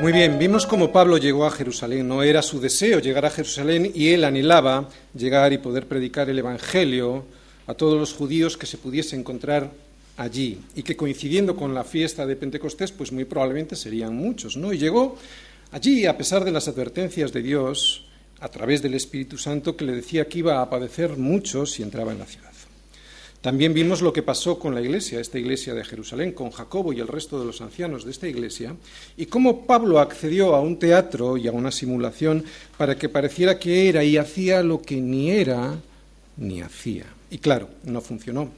Muy bien, vimos cómo Pablo llegó a Jerusalén. No era su deseo llegar a Jerusalén y él anhelaba llegar y poder predicar el Evangelio a todos los judíos que se pudiese encontrar allí y que coincidiendo con la fiesta de Pentecostés, pues muy probablemente serían muchos, ¿no? Y llegó allí a pesar de las advertencias de Dios a través del Espíritu Santo que le decía que iba a padecer mucho si entraba en la ciudad. También vimos lo que pasó con la iglesia, esta iglesia de Jerusalén, con Jacobo y el resto de los ancianos de esta iglesia, y cómo Pablo accedió a un teatro y a una simulación para que pareciera que era y hacía lo que ni era ni hacía. Y claro, no funcionó.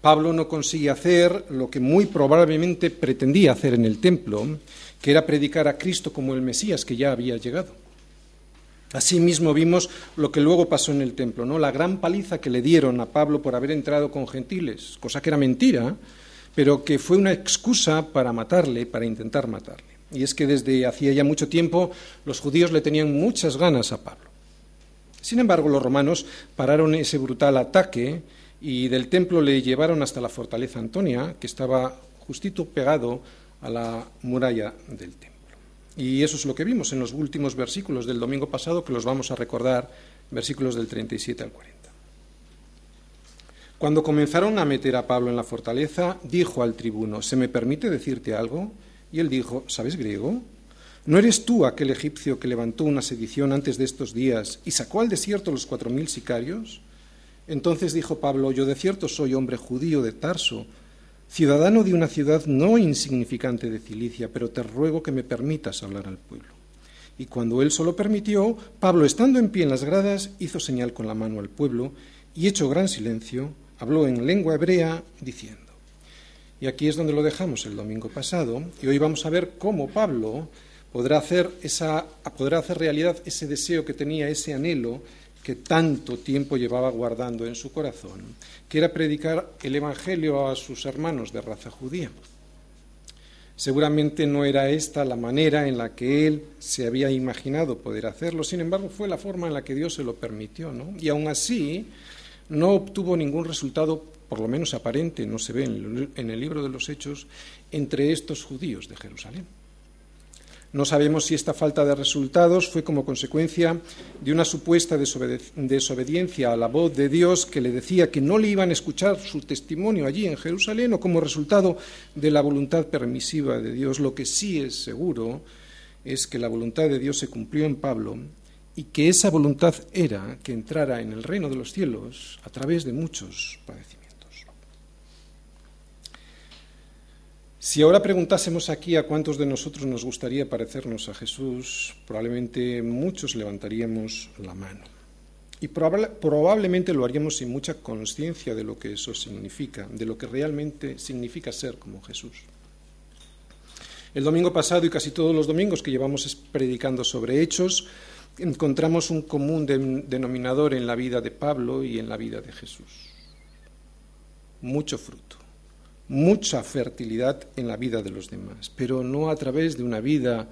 Pablo no consigue hacer lo que muy probablemente pretendía hacer en el templo, que era predicar a Cristo como el Mesías que ya había llegado. Asimismo vimos lo que luego pasó en el templo, ¿no? La gran paliza que le dieron a Pablo por haber entrado con gentiles, cosa que era mentira, pero que fue una excusa para matarle, para intentar matarle. Y es que desde hacía ya mucho tiempo los judíos le tenían muchas ganas a Pablo. Sin embargo, los romanos pararon ese brutal ataque y del templo le llevaron hasta la fortaleza Antonia, que estaba justito pegado a la muralla del templo. Y eso es lo que vimos en los últimos versículos del domingo pasado, que los vamos a recordar, versículos del 37 al 40. Cuando comenzaron a meter a Pablo en la fortaleza, dijo al tribuno, ¿se me permite decirte algo? Y él dijo, ¿sabes griego? ¿No eres tú aquel egipcio que levantó una sedición antes de estos días y sacó al desierto los cuatro mil sicarios? Entonces dijo Pablo, yo de cierto soy hombre judío de Tarso, ciudadano de una ciudad no insignificante de Cilicia, pero te ruego que me permitas hablar al pueblo. Y cuando él solo permitió, Pablo, estando en pie en las gradas, hizo señal con la mano al pueblo y, hecho gran silencio, habló en lengua hebrea, diciendo. Y aquí es donde lo dejamos el domingo pasado, y hoy vamos a ver cómo Pablo podrá hacer, realidad ese deseo que tenía, ese anhelo que tanto tiempo llevaba guardando en su corazón, que era predicar el Evangelio a sus hermanos de raza judía. Seguramente no era esta la manera en la que él se había imaginado poder hacerlo, sin embargo fue la forma en la que Dios se lo permitió, ¿no? Y aún así no obtuvo ningún resultado, por lo menos aparente, no se ve en el libro de los Hechos, entre estos judíos de Jerusalén. No sabemos si esta falta de resultados fue como consecuencia de una supuesta desobediencia a la voz de Dios que le decía que no le iban a escuchar su testimonio allí en Jerusalén o como resultado de la voluntad permisiva de Dios. Lo que sí es seguro es que la voluntad de Dios se cumplió en Pablo y que esa voluntad era que entrara en el reino de los cielos a través de muchos padecimientos. Si ahora preguntásemos aquí a cuántos de nosotros nos gustaría parecernos a Jesús, probablemente muchos levantaríamos la mano. Y probablemente lo haríamos sin mucha conciencia de lo que eso significa, de lo que realmente significa ser como Jesús. El domingo pasado y casi todos los domingos que llevamos predicando sobre hechos, encontramos un común denominador en la vida de Pablo y en la vida de Jesús. Mucho fruto mucha fertilidad en la vida de los demás, pero no a través de una vida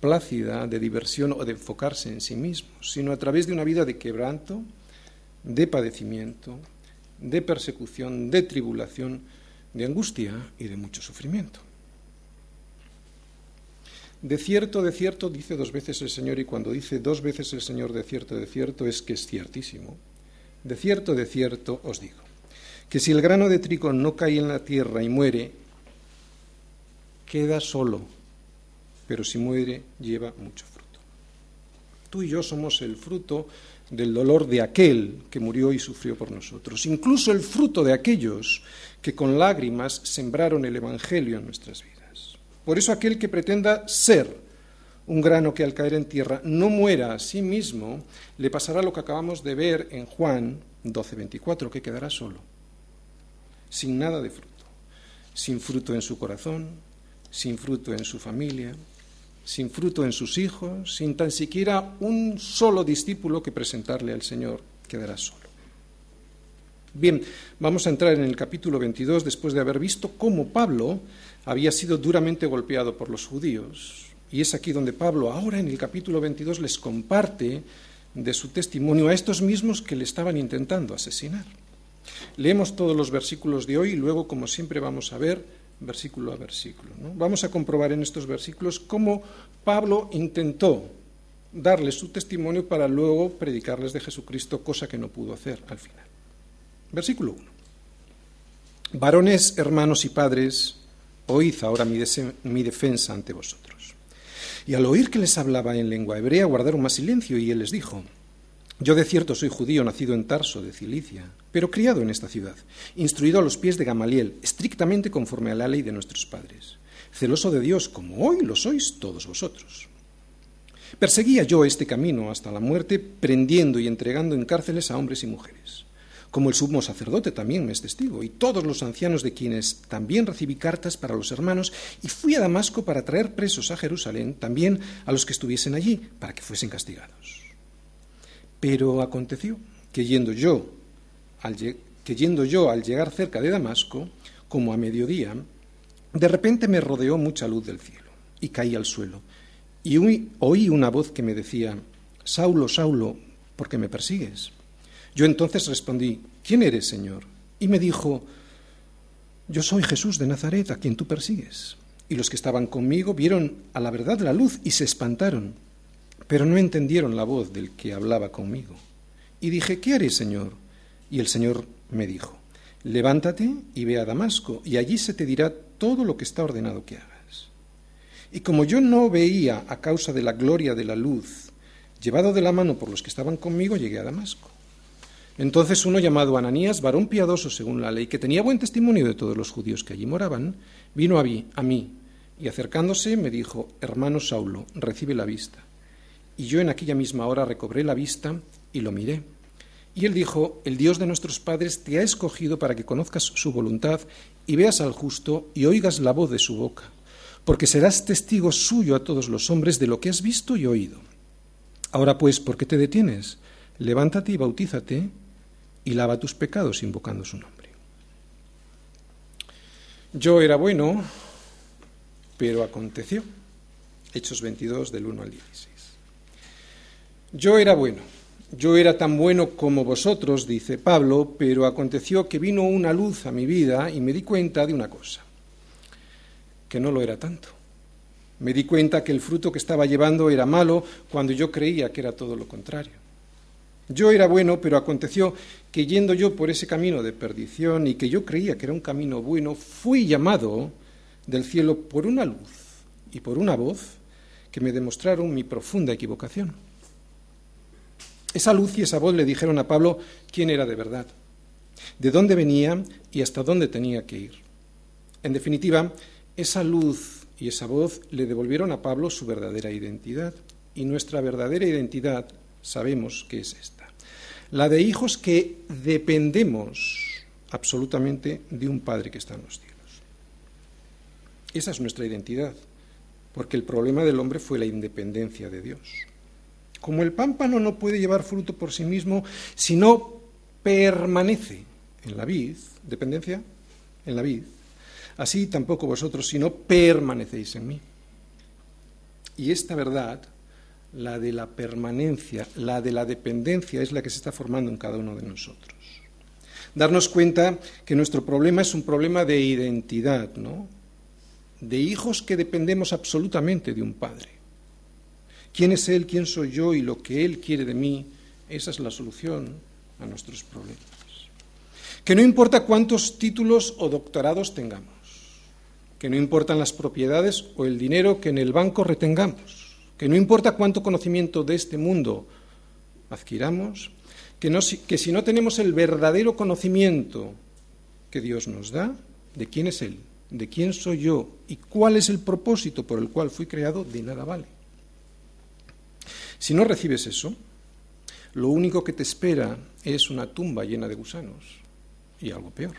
plácida, de diversión o de enfocarse en sí mismo, sino a través de una vida de quebranto, de padecimiento, de persecución, de tribulación, de angustia y de mucho sufrimiento. De cierto, de cierto, dice dos veces el Señor, y cuando dice dos veces el Señor de cierto, de cierto, es que es ciertísimo. De cierto, de cierto os digo que si el grano de trigo no cae en la tierra y muere, queda solo, pero si muere lleva mucho fruto. Tú y yo somos el fruto del dolor de aquel que murió y sufrió por nosotros, incluso el fruto de aquellos que con lágrimas sembraron el Evangelio en nuestras vidas. Por eso aquel que pretenda ser un grano que al caer en tierra no muera a sí mismo, le pasará lo que acabamos de ver en Juan 12:24, que quedará solo sin nada de fruto, sin fruto en su corazón, sin fruto en su familia, sin fruto en sus hijos, sin tan siquiera un solo discípulo que presentarle al Señor, quedará solo. Bien, vamos a entrar en el capítulo 22 después de haber visto cómo Pablo había sido duramente golpeado por los judíos. Y es aquí donde Pablo, ahora en el capítulo 22, les comparte de su testimonio a estos mismos que le estaban intentando asesinar. Leemos todos los versículos de hoy y luego, como siempre, vamos a ver versículo a versículo. Vamos a comprobar en estos versículos cómo Pablo intentó darles su testimonio para luego predicarles de Jesucristo, cosa que no pudo hacer al final. Versículo 1. Varones, hermanos y padres, oíd ahora mi defensa ante vosotros. Y al oír que les hablaba en lengua hebrea, guardaron más silencio, y él les dijo, yo de cierto soy judío, nacido en Tarso, de Cilicia, pero criado en esta ciudad, instruido a los pies de Gamaliel, estrictamente conforme a la ley de nuestros padres, celoso de Dios, como hoy lo sois todos vosotros. Perseguía yo este camino hasta la muerte, prendiendo y entregando en cárceles a hombres y mujeres. Como el sumo sacerdote también me es testigo, y todos los ancianos de quienes también recibí cartas para los hermanos, y fui a Damasco para traer presos a Jerusalén también a los que estuviesen allí, para que fuesen castigados. Pero aconteció que yendo yo que yendo yo al llegar cerca de Damasco, como a mediodía, de repente me rodeó mucha luz del cielo y caí al suelo. Y oí una voz que me decía, Saulo, Saulo, ¿por qué me persigues? Yo entonces respondí, ¿quién eres, Señor? Y me dijo, yo soy Jesús de Nazaret, a quien tú persigues. Y los que estaban conmigo vieron a la verdad la luz y se espantaron pero no entendieron la voz del que hablaba conmigo. Y dije, ¿qué haré, Señor? Y el Señor me dijo, levántate y ve a Damasco, y allí se te dirá todo lo que está ordenado que hagas. Y como yo no veía a causa de la gloria de la luz, llevado de la mano por los que estaban conmigo, llegué a Damasco. Entonces uno llamado Ananías, varón piadoso según la ley, que tenía buen testimonio de todos los judíos que allí moraban, vino a mí, a mí y acercándose me dijo, hermano Saulo, recibe la vista. Y yo en aquella misma hora recobré la vista y lo miré. Y él dijo, el Dios de nuestros padres te ha escogido para que conozcas su voluntad y veas al justo y oigas la voz de su boca, porque serás testigo suyo a todos los hombres de lo que has visto y oído. Ahora pues, ¿por qué te detienes? Levántate y bautízate y lava tus pecados invocando su nombre. Yo era bueno, pero aconteció. Hechos 22 del 1 al 16. Yo era bueno, yo era tan bueno como vosotros, dice Pablo, pero aconteció que vino una luz a mi vida y me di cuenta de una cosa, que no lo era tanto. Me di cuenta que el fruto que estaba llevando era malo cuando yo creía que era todo lo contrario. Yo era bueno, pero aconteció que yendo yo por ese camino de perdición y que yo creía que era un camino bueno, fui llamado del cielo por una luz y por una voz que me demostraron mi profunda equivocación. Esa luz y esa voz le dijeron a Pablo quién era de verdad, de dónde venía y hasta dónde tenía que ir. En definitiva, esa luz y esa voz le devolvieron a Pablo su verdadera identidad. Y nuestra verdadera identidad sabemos que es esta. La de hijos que dependemos absolutamente de un Padre que está en los cielos. Esa es nuestra identidad, porque el problema del hombre fue la independencia de Dios. Como el pámpano no puede llevar fruto por sí mismo si no permanece en la vid, dependencia en la vid, así tampoco vosotros si no permanecéis en mí. Y esta verdad, la de la permanencia, la de la dependencia, es la que se está formando en cada uno de nosotros. Darnos cuenta que nuestro problema es un problema de identidad, ¿no? De hijos que dependemos absolutamente de un padre quién es Él, quién soy yo y lo que Él quiere de mí, esa es la solución a nuestros problemas. Que no importa cuántos títulos o doctorados tengamos, que no importan las propiedades o el dinero que en el banco retengamos, que no importa cuánto conocimiento de este mundo adquiramos, que, si no tenemos el verdadero conocimiento que Dios nos da, de quién es Él, de quién soy yo y cuál es el propósito por el cual fui creado, de nada vale. Si no recibes eso, lo único que te espera es una tumba llena de gusanos y algo peor.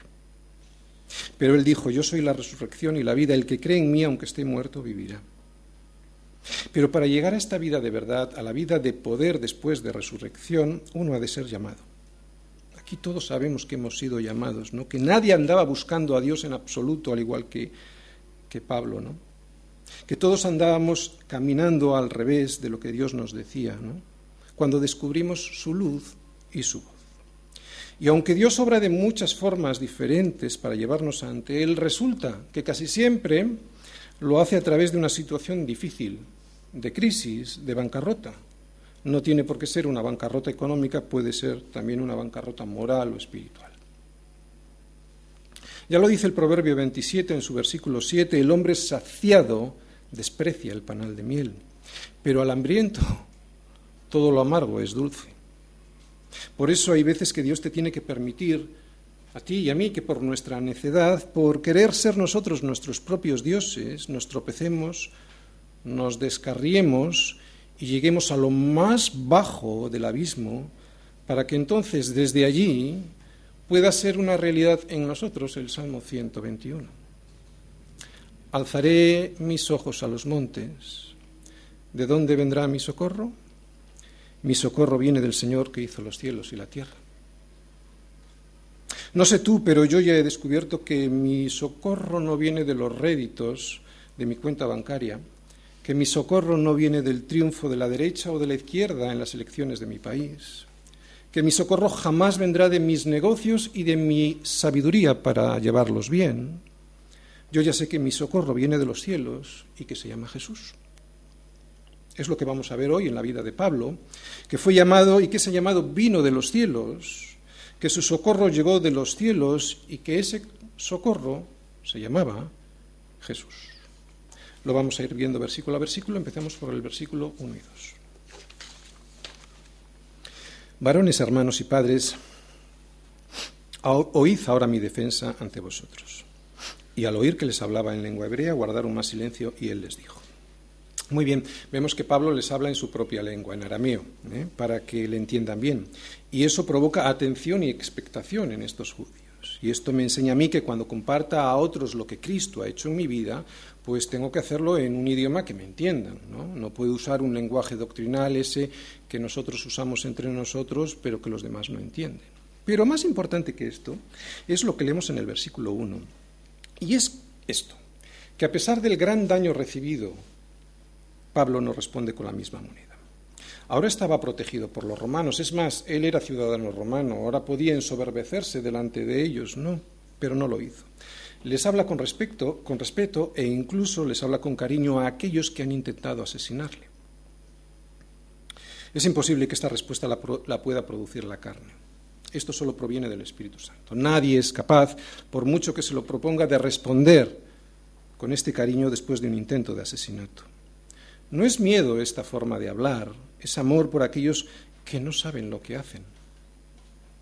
Pero él dijo, yo soy la resurrección y la vida, el que cree en mí, aunque esté muerto, vivirá. Pero para llegar a esta vida de verdad, a la vida de poder después de resurrección, uno ha de ser llamado. Aquí todos sabemos que hemos sido llamados, ¿no? Que nadie andaba buscando a Dios en absoluto, al igual que, que Pablo, ¿no? Que todos andábamos caminando al revés de lo que Dios nos decía, ¿no? Cuando descubrimos su luz y su voz. Y aunque Dios obra de muchas formas diferentes para llevarnos ante Él, resulta que casi siempre lo hace a través de una situación difícil, de crisis, de bancarrota. No tiene por qué ser una bancarrota económica, puede ser también una bancarrota moral o espiritual. Ya lo dice el Proverbio 27 en su versículo 7, el hombre saciado desprecia el panal de miel, pero al hambriento todo lo amargo es dulce. Por eso hay veces que Dios te tiene que permitir a ti y a mí que por nuestra necedad, por querer ser nosotros nuestros propios dioses, nos tropecemos, nos descarriemos y lleguemos a lo más bajo del abismo, para que entonces desde allí pueda ser una realidad en nosotros el Salmo 121. Alzaré mis ojos a los montes. ¿De dónde vendrá mi socorro? Mi socorro viene del Señor que hizo los cielos y la tierra. No sé tú, pero yo ya he descubierto que mi socorro no viene de los réditos de mi cuenta bancaria, que mi socorro no viene del triunfo de la derecha o de la izquierda en las elecciones de mi país, que mi socorro jamás vendrá de mis negocios y de mi sabiduría para llevarlos bien. Yo ya sé que mi socorro viene de los cielos y que se llama Jesús. Es lo que vamos a ver hoy en la vida de Pablo, que fue llamado y que ese llamado vino de los cielos, que su socorro llegó de los cielos y que ese socorro se llamaba Jesús. Lo vamos a ir viendo versículo a versículo, empecemos por el versículo 1 y 2. Varones, hermanos y padres, oíd ahora mi defensa ante vosotros. Y al oír que les hablaba en lengua hebrea, guardaron más silencio y él les dijo. Muy bien, vemos que Pablo les habla en su propia lengua, en arameo, ¿eh? para que le entiendan bien. Y eso provoca atención y expectación en estos judíos. Y esto me enseña a mí que cuando comparta a otros lo que Cristo ha hecho en mi vida, pues tengo que hacerlo en un idioma que me entiendan. No, no puedo usar un lenguaje doctrinal ese que nosotros usamos entre nosotros, pero que los demás no entienden. Pero más importante que esto es lo que leemos en el versículo 1. Y es esto, que a pesar del gran daño recibido Pablo no responde con la misma moneda. Ahora estaba protegido por los romanos, es más, él era ciudadano romano, ahora podía ensoberbecerse delante de ellos, no, pero no lo hizo. Les habla con respeto, con respeto e incluso les habla con cariño a aquellos que han intentado asesinarle. Es imposible que esta respuesta la, la pueda producir la carne. Esto solo proviene del Espíritu Santo. Nadie es capaz, por mucho que se lo proponga, de responder con este cariño después de un intento de asesinato. No es miedo esta forma de hablar, es amor por aquellos que no saben lo que hacen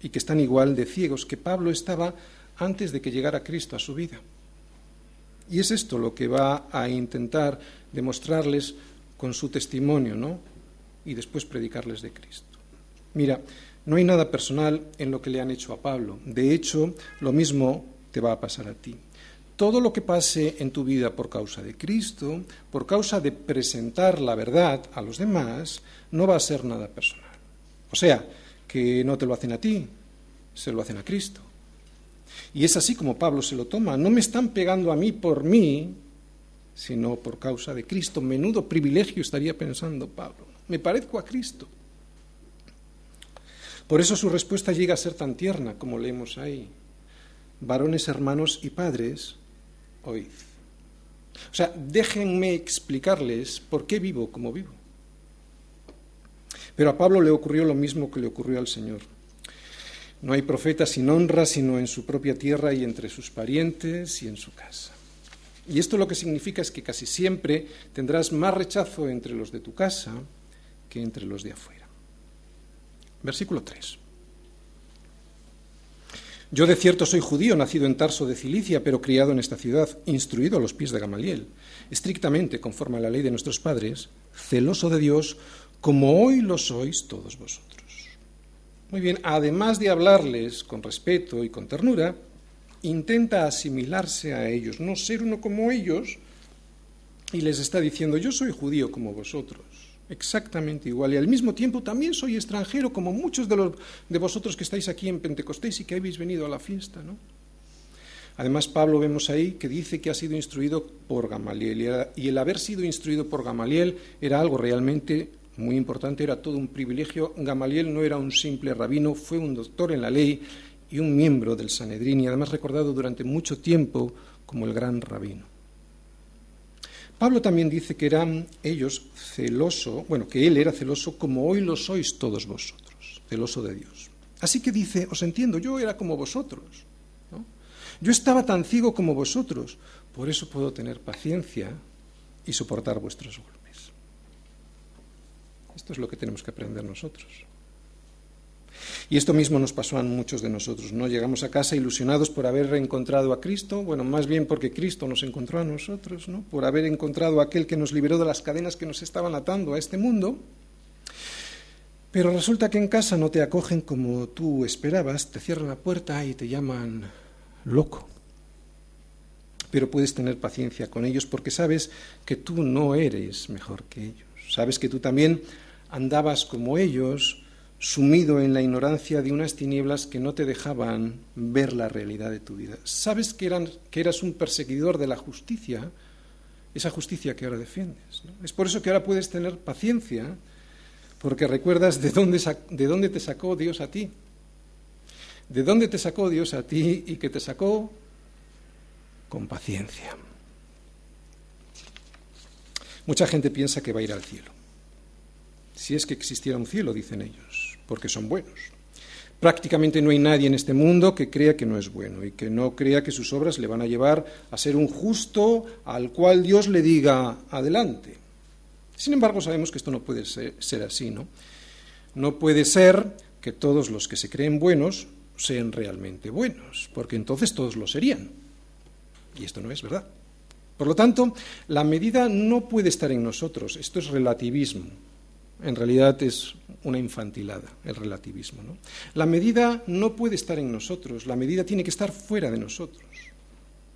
y que están igual de ciegos que Pablo estaba antes de que llegara Cristo a su vida. Y es esto lo que va a intentar demostrarles con su testimonio, ¿no? Y después predicarles de Cristo. Mira, no hay nada personal en lo que le han hecho a Pablo. De hecho, lo mismo te va a pasar a ti todo lo que pase en tu vida por causa de Cristo, por causa de presentar la verdad a los demás, no va a ser nada personal. O sea, que no te lo hacen a ti, se lo hacen a Cristo. Y es así como Pablo se lo toma. No me están pegando a mí por mí, sino por causa de Cristo. Menudo privilegio estaría pensando Pablo. Me parezco a Cristo. Por eso su respuesta llega a ser tan tierna como leemos ahí. Varones, hermanos y padres, oíd. O sea, déjenme explicarles por qué vivo como vivo. Pero a Pablo le ocurrió lo mismo que le ocurrió al Señor. No hay profeta sin honra sino en su propia tierra y entre sus parientes y en su casa. Y esto lo que significa es que casi siempre tendrás más rechazo entre los de tu casa que entre los de afuera. Versículo 3. Yo de cierto soy judío, nacido en Tarso de Cilicia, pero criado en esta ciudad, instruido a los pies de Gamaliel, estrictamente conforme a la ley de nuestros padres, celoso de Dios, como hoy lo sois todos vosotros. Muy bien, además de hablarles con respeto y con ternura, intenta asimilarse a ellos, no ser uno como ellos, y les está diciendo, yo soy judío como vosotros. exactamente igual. Y al mismo tiempo también soy extranjero, como muchos de, los, de vosotros que estáis aquí en Pentecostés y que habéis venido a la fiesta, ¿no? Además, Pablo vemos ahí que dice que ha sido instruido por Gamaliel y el haber sido instruido por Gamaliel era algo realmente muy importante, era todo un privilegio. Gamaliel no era un simple rabino, fue un doctor en la ley y un miembro del Sanedrín y además recordado durante mucho tiempo como el gran rabino. Pablo también dice que eran ellos celoso, bueno, que él era celoso como hoy lo sois todos vosotros, celoso de Dios. Así que dice, os entiendo, yo era como vosotros. Yo estaba tan ciego como vosotros, por eso puedo tener paciencia y soportar vuestros golpes. Esto es lo que tenemos que aprender nosotros. Y esto mismo nos pasó a muchos de nosotros, ¿no? Llegamos a casa ilusionados por haber reencontrado a Cristo, bueno, más bien porque Cristo nos encontró a nosotros, ¿no? Por haber encontrado a aquel que nos liberó de las cadenas que nos estaban atando a este mundo. Pero resulta que en casa no te acogen como tú esperabas, te cierran la puerta y te llaman loco. Pero puedes tener paciencia con ellos porque sabes que tú no eres mejor que ellos. Sabes que tú también andabas como ellos, sumido en la ignorancia de unas tinieblas que no te dejaban ver la realidad de tu vida. Sabes que, eran, que eras un perseguidor de la justicia, esa justicia que ahora defiendes. Es por eso que ahora puedes tener paciencia, porque recuerdas de dónde, de dónde te sacó Dios a ti de dónde te sacó Dios a ti y que te sacó con paciencia. Mucha gente piensa que va a ir al cielo. Si es que existiera un cielo, dicen ellos, porque son buenos. Prácticamente no hay nadie en este mundo que crea que no es bueno y que no crea que sus obras le van a llevar a ser un justo al cual Dios le diga adelante. Sin embargo, sabemos que esto no puede ser, así, ¿no? No puede ser que todos los que se creen buenos sean realmente buenos, porque entonces todos lo serían. Y esto no es verdad. Por lo tanto, la medida no puede estar en nosotros, esto es relativismo. En realidad es una infantilada, el relativismo. ¿no? La medida no puede estar en nosotros, la medida tiene que estar fuera de nosotros.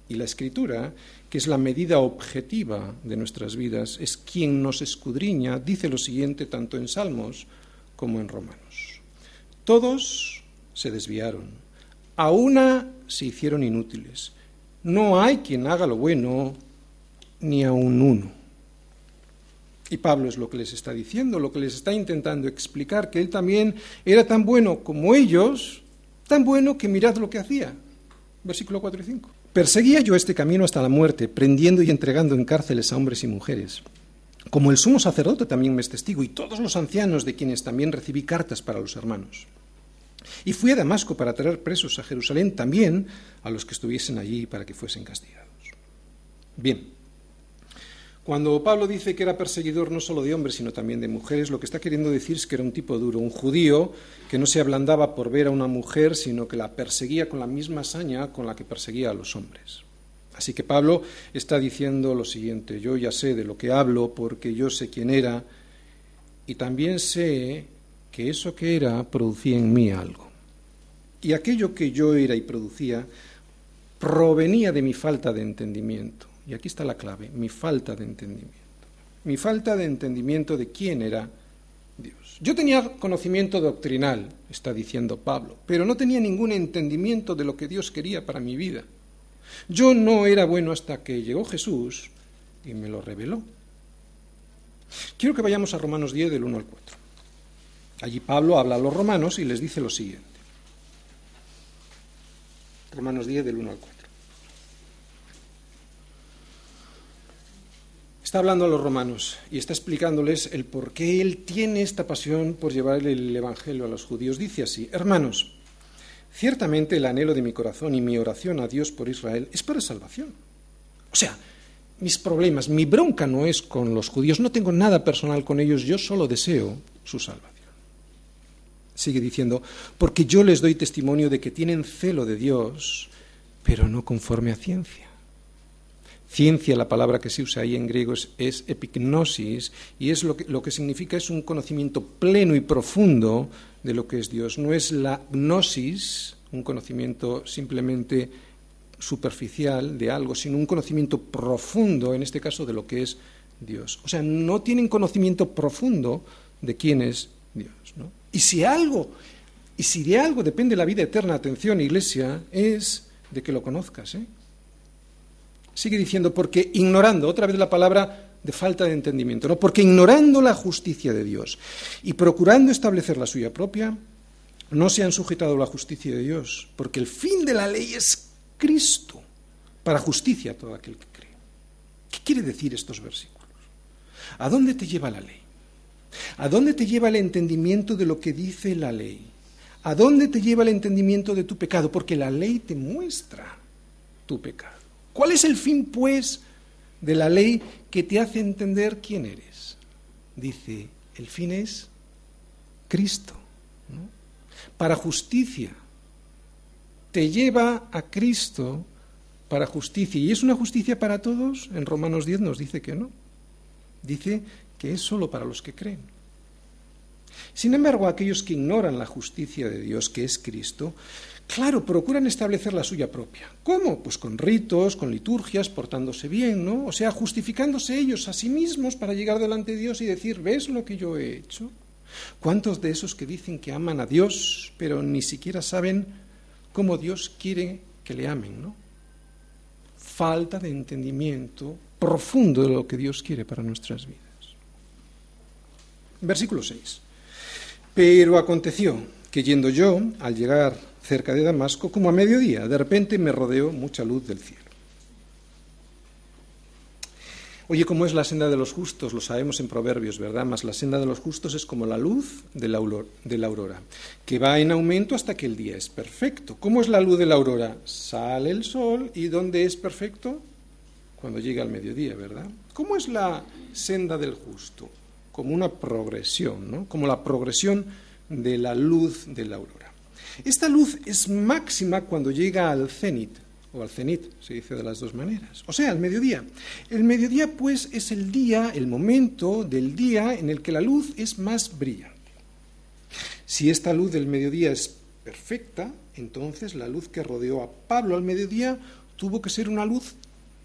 Y la escritura, que es la medida objetiva de nuestras vidas, es quien nos escudriña, dice lo siguiente tanto en Salmos como en Romanos. Todos se desviaron. A una se hicieron inútiles. No hay quien haga lo bueno, ni a un uno. Y Pablo es lo que les está diciendo, lo que les está intentando explicar, que él también era tan bueno como ellos, tan bueno que mirad lo que hacía. Versículo 4 y 5. Perseguía yo este camino hasta la muerte, prendiendo y entregando en cárceles a hombres y mujeres. Como el sumo sacerdote también me es testigo, y todos los ancianos de quienes también recibí cartas para los hermanos. Y fui a Damasco para traer presos a Jerusalén también a los que estuviesen allí para que fuesen castigados. Bien, cuando Pablo dice que era perseguidor no solo de hombres, sino también de mujeres, lo que está queriendo decir es que era un tipo duro, un judío que no se ablandaba por ver a una mujer, sino que la perseguía con la misma saña con la que perseguía a los hombres. Así que Pablo está diciendo lo siguiente, yo ya sé de lo que hablo porque yo sé quién era y también sé que eso que era producía en mí algo. Y aquello que yo era y producía provenía de mi falta de entendimiento. Y aquí está la clave, mi falta de entendimiento. Mi falta de entendimiento de quién era Dios. Yo tenía conocimiento doctrinal, está diciendo Pablo, pero no tenía ningún entendimiento de lo que Dios quería para mi vida. Yo no era bueno hasta que llegó Jesús y me lo reveló. Quiero que vayamos a Romanos 10 del 1 al 4. Allí Pablo habla a los romanos y les dice lo siguiente. Romanos 10 del 1 al 4. Está hablando a los romanos y está explicándoles el por qué él tiene esta pasión por llevar el Evangelio a los judíos. Dice así, hermanos, ciertamente el anhelo de mi corazón y mi oración a Dios por Israel es para salvación. O sea, mis problemas, mi bronca no es con los judíos, no tengo nada personal con ellos, yo solo deseo su salvación. Sigue diciendo, porque yo les doy testimonio de que tienen celo de Dios, pero no conforme a ciencia. Ciencia, la palabra que se usa ahí en griego es, epignosis, y es lo que, lo que significa es un conocimiento pleno y profundo de lo que es Dios. No es la gnosis, un conocimiento simplemente superficial de algo, sino un conocimiento profundo, en este caso, de lo que es Dios. O sea, no tienen conocimiento profundo de quién es Dios. ¿no? Y si algo, y si de algo depende la vida eterna, atención, iglesia, es de que lo conozcas. ¿eh? Sigue diciendo, porque ignorando, otra vez la palabra de falta de entendimiento, ¿no? Porque ignorando la justicia de Dios y procurando establecer la suya propia, no se han sujetado a la justicia de Dios, porque el fin de la ley es Cristo, para justicia a todo aquel que cree. ¿Qué quiere decir estos versículos? ¿A dónde te lleva la ley? ¿A dónde te lleva el entendimiento de lo que dice la ley? ¿A dónde te lleva el entendimiento de tu pecado? Porque la ley te muestra tu pecado. ¿Cuál es el fin, pues, de la ley que te hace entender quién eres? Dice, el fin es Cristo. Para justicia. Te lleva a Cristo para justicia. ¿Y es una justicia para todos? En Romanos 10 nos dice que no. Dice que es solo para los que creen. Sin embargo, aquellos que ignoran la justicia de Dios, que es Cristo, claro, procuran establecer la suya propia. ¿Cómo? Pues con ritos, con liturgias, portándose bien, ¿no? O sea, justificándose ellos a sí mismos para llegar delante de Dios y decir, ¿ves lo que yo he hecho? ¿Cuántos de esos que dicen que aman a Dios, pero ni siquiera saben cómo Dios quiere que le amen, ¿no? Falta de entendimiento profundo de lo que Dios quiere para nuestras vidas. Versículo 6. Pero aconteció que yendo yo, al llegar cerca de Damasco, como a mediodía, de repente me rodeó mucha luz del cielo. Oye, ¿cómo es la senda de los justos? Lo sabemos en Proverbios, ¿verdad? Más la senda de los justos es como la luz de la, aurora, que va en aumento hasta que el día es perfecto. ¿Cómo es la luz de la aurora? Sale el sol y ¿dónde es perfecto? Cuando llega al mediodía, ¿verdad? ¿Cómo es la senda del justo? Como una progresión, ¿no? como la progresión de la luz de la aurora. Esta luz es máxima cuando llega al cenit, o al cenit, se dice de las dos maneras, o sea, al mediodía. El mediodía, pues, es el día, el momento del día en el que la luz es más brillante. Si esta luz del mediodía es perfecta, entonces la luz que rodeó a Pablo al mediodía tuvo que ser una luz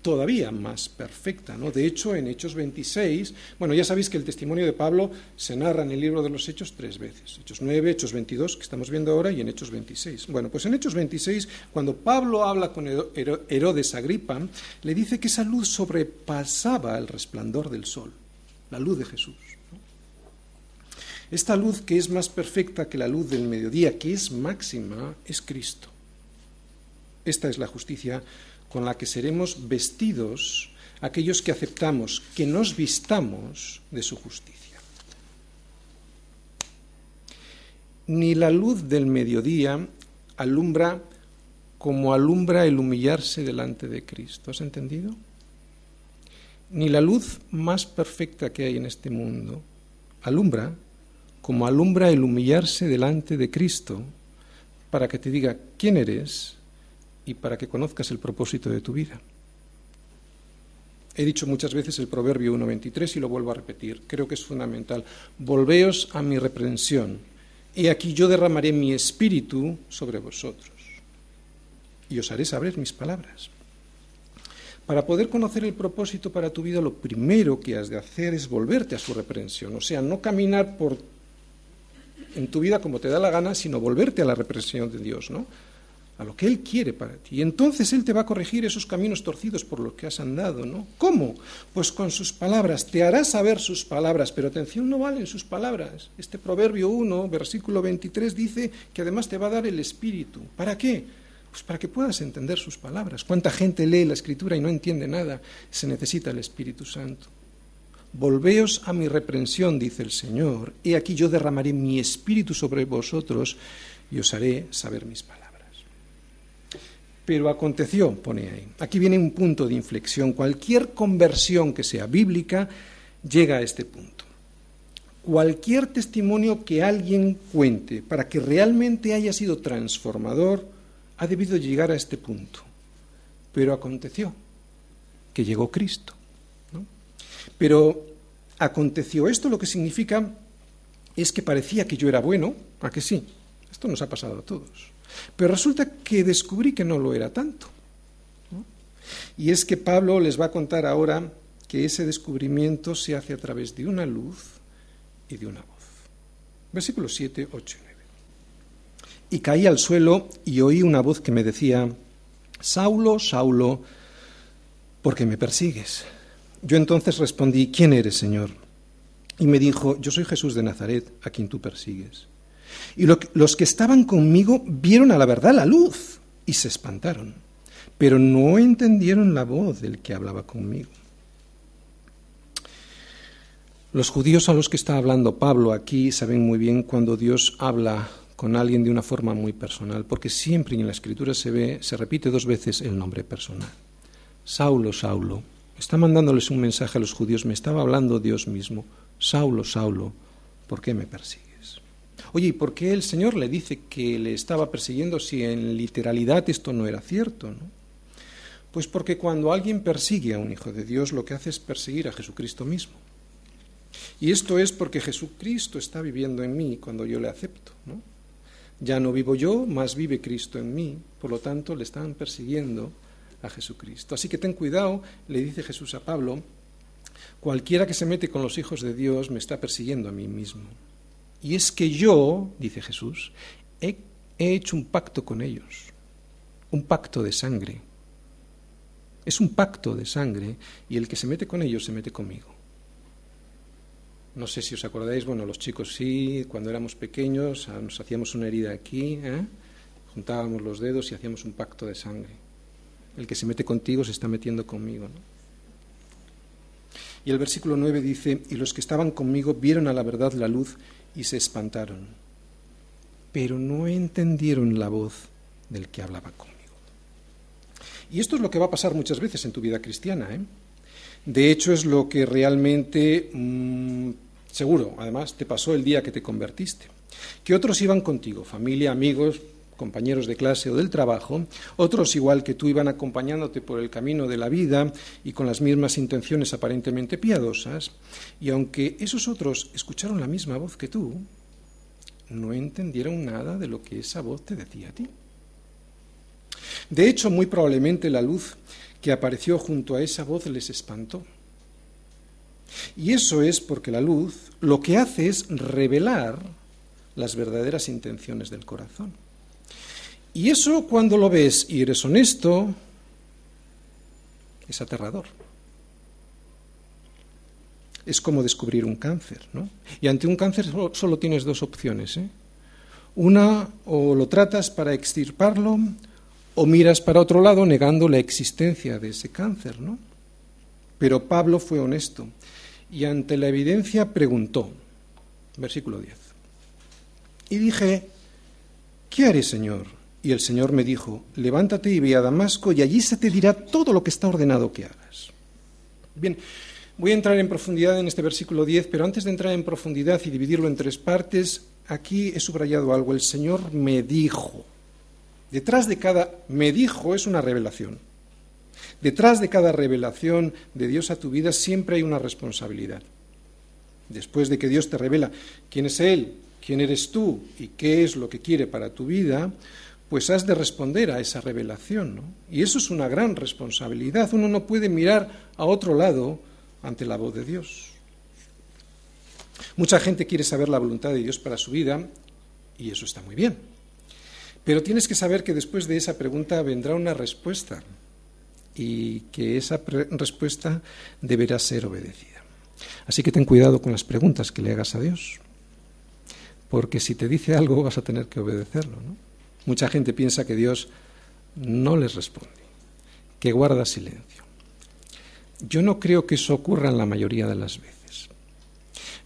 todavía más perfecta. ¿no? De hecho, en Hechos 26, bueno, ya sabéis que el testimonio de Pablo se narra en el libro de los Hechos tres veces. Hechos 9, Hechos 22, que estamos viendo ahora, y en Hechos 26. Bueno, pues en Hechos 26, cuando Pablo habla con Herodes Agripa, le dice que esa luz sobrepasaba el resplandor del sol, la luz de Jesús. Esta luz que es más perfecta que la luz del mediodía, que es máxima, es Cristo. Esta es la justicia con la que seremos vestidos aquellos que aceptamos que nos vistamos de su justicia. Ni la luz del mediodía alumbra como alumbra el humillarse delante de Cristo. ¿Has entendido? Ni la luz más perfecta que hay en este mundo alumbra como alumbra el humillarse delante de Cristo para que te diga quién eres y para que conozcas el propósito de tu vida. He dicho muchas veces el proverbio 1.23 y lo vuelvo a repetir. Creo que es fundamental. Volveos a mi reprensión, y aquí yo derramaré mi espíritu sobre vosotros, y os haré saber mis palabras. Para poder conocer el propósito para tu vida, lo primero que has de hacer es volverte a su reprensión, o sea, no caminar por en tu vida como te da la gana, sino volverte a la reprensión de Dios, ¿no? A lo que Él quiere para ti. Y entonces Él te va a corregir esos caminos torcidos por los que has andado, ¿no? ¿Cómo? Pues con sus palabras. Te hará saber sus palabras, pero atención, no valen sus palabras. Este Proverbio 1, versículo 23, dice que además te va a dar el Espíritu. ¿Para qué? Pues para que puedas entender sus palabras. ¿Cuánta gente lee la Escritura y no entiende nada? Se necesita el Espíritu Santo. Volveos a mi reprensión, dice el Señor. He aquí yo derramaré mi espíritu sobre vosotros y os haré saber mis palabras. Pero aconteció, pone ahí. Aquí viene un punto de inflexión. Cualquier conversión que sea bíblica llega a este punto. Cualquier testimonio que alguien cuente para que realmente haya sido transformador ha debido llegar a este punto. Pero aconteció que llegó Cristo. Pero aconteció esto lo que significa es que parecía que yo era bueno, a que sí. Esto nos ha pasado a todos. Pero resulta que descubrí que no lo era tanto. Y es que Pablo les va a contar ahora que ese descubrimiento se hace a través de una luz y de una voz. Versículos 7, 8 y 9. Y caí al suelo y oí una voz que me decía, Saulo, Saulo, ¿por qué me persigues? Yo entonces respondí, ¿quién eres, Señor? Y me dijo, yo soy Jesús de Nazaret, a quien tú persigues. Y los que estaban conmigo vieron a la verdad la luz y se espantaron, pero no entendieron la voz del que hablaba conmigo. Los judíos a los que está hablando Pablo aquí saben muy bien cuando Dios habla con alguien de una forma muy personal, porque siempre en la escritura se ve, se repite dos veces el nombre personal. Saulo, Saulo. Está mandándoles un mensaje a los judíos, me estaba hablando Dios mismo. Saulo, Saulo, ¿por qué me persigues? Oye, ¿y por qué el Señor le dice que le estaba persiguiendo si en literalidad esto no era cierto? Pues porque cuando alguien persigue a un hijo de Dios, lo que hace es perseguir a Jesucristo mismo. Y esto es porque Jesucristo está viviendo en mí cuando yo le acepto. ¿no? Ya no vivo yo, más vive Cristo en mí. Por lo tanto, le están persiguiendo a Jesucristo. Así que ten cuidado, le dice Jesús a Pablo, cualquiera que se mete con los hijos de Dios me está persiguiendo a mí mismo. Y es que yo, dice Jesús, he, he hecho un pacto con ellos, un pacto de sangre. Es un pacto de sangre y el que se mete con ellos se mete conmigo. No sé si os acordáis, bueno, los chicos sí, cuando éramos pequeños ah, nos hacíamos una herida aquí, ¿eh? juntábamos los dedos y hacíamos un pacto de sangre. El que se mete contigo se está metiendo conmigo. Y el versículo 9 dice, y los que estaban conmigo vieron a la verdad la luz y se espantaron, pero no entendieron la voz del que hablaba conmigo. Y esto es lo que va a pasar muchas veces en tu vida cristiana. ¿eh? De hecho, es lo que realmente mm, Seguro, además, te pasó el día que te convertiste. Que otros iban contigo, familia, amigos, compañeros de clase o del trabajo, otros igual que tú iban acompañándote por el camino de la vida y con las mismas intenciones aparentemente piadosas, y aunque esos otros escucharon la misma voz que tú, no entendieron nada de lo que esa voz te decía a ti. De hecho, muy probablemente la luz que apareció junto a esa voz les espantó y eso es porque la luz lo que hace es revelar las verdaderas intenciones del corazón. Y eso cuando lo ves y eres honesto, es aterrador. Es como descubrir un cáncer, ¿no? Y ante un cáncer solo, tienes dos opciones. ¿eh? Una, o lo tratas para extirparlo, o miras para otro lado negando la existencia de ese cáncer, ¿no? Pero Pablo fue honesto y ante la evidencia preguntó, versículo 10, y dije, ¿qué haré, Señor? Y el Señor me dijo, levántate y ve a Damasco y allí se te dirá todo lo que está ordenado que hagas. Bien, voy a entrar en profundidad en este versículo 10, pero antes de entrar en profundidad y dividirlo en tres partes, aquí he subrayado algo, el Señor me dijo. Detrás de cada me dijo es una revelación. Detrás de cada revelación de Dios a tu vida siempre hay una responsabilidad. Después de que Dios te revela quién es Él, quién eres tú y qué es lo que quiere para tu vida, pues has de responder a esa revelación. Y eso es una gran responsabilidad. Uno no puede mirar a otro lado ante la voz de Dios. Mucha gente quiere saber la voluntad de Dios para su vida y eso está muy bien. Pero tienes que saber que después de esa pregunta vendrá una respuesta y que esa respuesta deberá ser obedecida. Así que ten cuidado con las preguntas que le hagas a Dios, porque si te dice algo vas a tener que obedecerlo. Mucha gente piensa que Dios no les responde, que guarda silencio. Yo no creo que eso ocurra en la mayoría de las veces.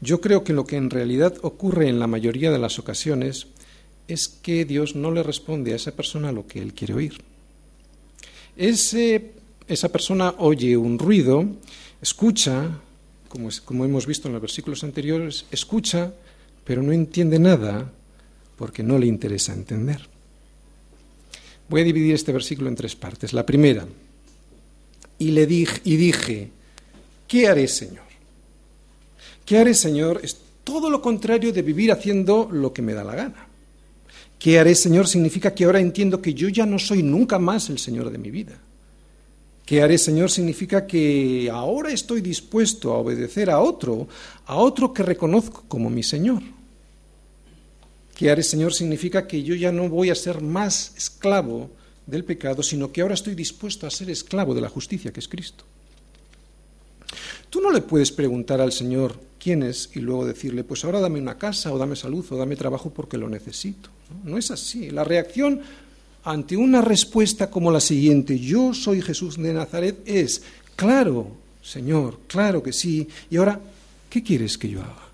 Yo creo que lo que en realidad ocurre en la mayoría de las ocasiones es que Dios no le responde a esa persona lo que él quiere oír. Esa persona oye un ruido, escucha, como hemos visto en los versículos anteriores, escucha, pero no entiende nada porque no le interesa entender. Voy a dividir este versículo en tres partes. La primera, y le dije, y dije, ¿qué haré, Señor? ¿Qué haré, Señor? Es todo lo contrario de vivir haciendo lo que me da la gana. ¿Qué haré, Señor? significa que ahora entiendo que yo ya no soy nunca más el Señor de mi vida ¿Qué haré, Señor? Significa que ahora estoy dispuesto a obedecer a otro, a otro que reconozco como mi Señor. ¿Qué haré, Señor? Significa que yo ya no voy a ser más esclavo del pecado, sino que ahora estoy dispuesto a ser esclavo de la justicia que es Cristo. Tú no le puedes preguntar al Señor quién es y luego decirle, pues ahora dame una casa o dame salud o dame trabajo porque lo necesito. No, no es así. La reacción ante una respuesta como la siguiente, yo soy Jesús de Nazaret, es, claro, Señor, claro que sí, y ahora, ¿qué quieres que yo haga?